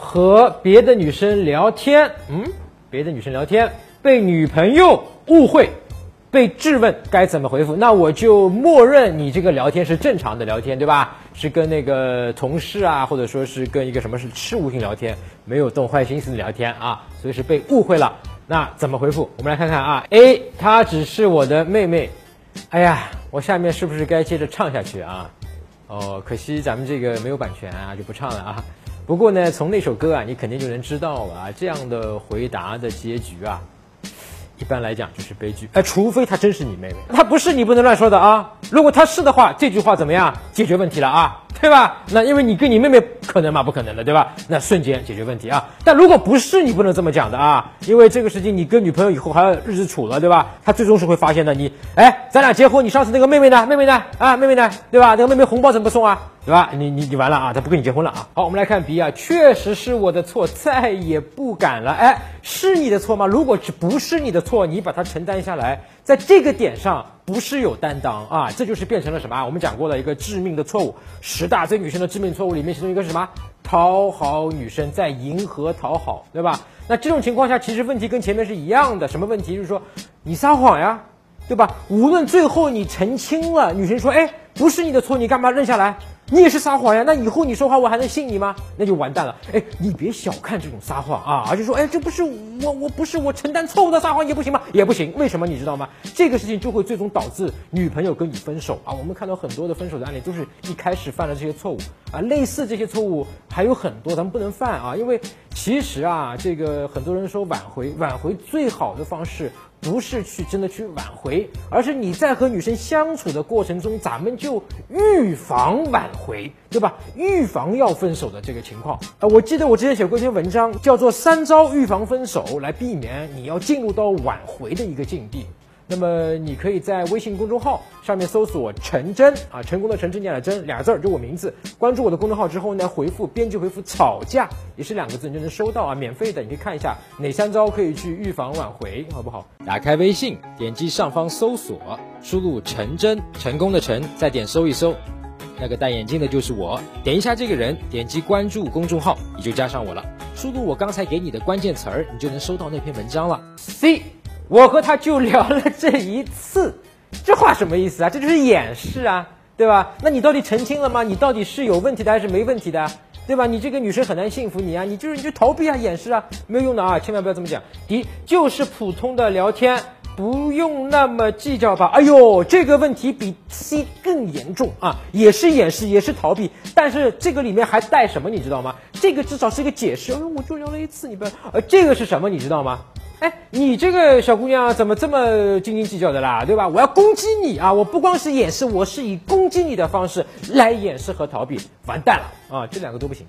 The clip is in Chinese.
和别的女生聊天，嗯，别的女生聊天被女朋友误会，被质问该怎么回复？那我就默认你这个聊天是正常的聊天，对吧？是跟那个同事啊，或者说是跟一个什么是事务性聊天，没有动坏心思的聊天啊，所以是被误会了。那怎么回复？我们来看看啊，A，她只是我的妹妹。哎呀，我下面是不是该接着唱下去啊？哦，可惜咱们这个没有版权啊，就不唱了啊。不过呢，从那首歌啊，你肯定就能知道了啊，这样的回答的结局啊，一般来讲就是悲剧。哎，除非她真是你妹妹，她不是你不能乱说的啊。如果她是的话，这句话怎么样？解决问题了啊。对吧？那因为你跟你妹妹可能嘛？不可能的，对吧？那瞬间解决问题啊！但如果不是，你不能这么讲的啊！因为这个事情，你跟女朋友以后还要日子处了，对吧？她最终是会发现的。你，哎，咱俩结婚，你上次那个妹妹呢？妹妹呢？啊，妹妹呢？对吧？那个妹妹红包怎么送啊？对吧？你你你完了啊！他不跟你结婚了啊！好，我们来看 B 啊，确实是我的错，再也不敢了。哎，是你的错吗？如果这不是你的错，你把它承担下来，在这个点上。不是有担当啊，这就是变成了什么？我们讲过的一个致命的错误，十大追女生的致命错误里面其中一个是什么？讨好女生，在迎合讨好，对吧？那这种情况下，其实问题跟前面是一样的。什么问题？就是说你撒谎呀，对吧？无论最后你澄清了，女生说，哎，不是你的错，你干嘛认下来？你也是撒谎呀，那以后你说话我还能信你吗？那就完蛋了。哎，你别小看这种撒谎啊，而且说，哎，这不是我，我不是我承担错误的撒谎也不行吗？也不行，为什么你知道吗？这个事情就会最终导致女朋友跟你分手啊。我们看到很多的分手的案例，都是一开始犯了这些错误啊。类似这些错误还有很多，咱们不能犯啊，因为其实啊，这个很多人说挽回，挽回最好的方式。不是去真的去挽回，而是你在和女生相处的过程中，咱们就预防挽回，对吧？预防要分手的这个情况。啊，我记得我之前写过一篇文章，叫做《三招预防分手》，来避免你要进入到挽回的一个境地。那么你可以在微信公众号上面搜索“陈真”啊，成功的陈，真念的真，俩字儿就我名字。关注我的公众号之后呢，回复编辑回复“吵架”也是两个字，你就能收到啊，免费的。你可以看一下哪三招可以去预防挽回，好不好？打开微信，点击上方搜索，输入“陈真”，成功的陈，再点搜一搜，那个戴眼镜的就是我。点一下这个人，点击关注公众号，你就加上我了。输入我刚才给你的关键词儿，你就能收到那篇文章了。C。我和他就聊了这一次，这话什么意思啊？这就是掩饰啊，对吧？那你到底澄清了吗？你到底是有问题的还是没问题的，对吧？你这个女生很难信服你啊，你就是你就逃避啊，掩饰啊，没有用的啊，千万不要这么讲。第一就是普通的聊天，不用那么计较吧。哎呦，这个问题比 C 更严重啊，也是掩饰，也是逃避，但是这个里面还带什么，你知道吗？这个至少是一个解释。哎呦，我就聊了一次，你不要，呃，这个是什么，你知道吗？哎，你这个小姑娘怎么这么斤斤计较的啦？对吧？我要攻击你啊！我不光是掩饰，我是以攻击你的方式来掩饰和逃避，完蛋了啊！这两个都不行。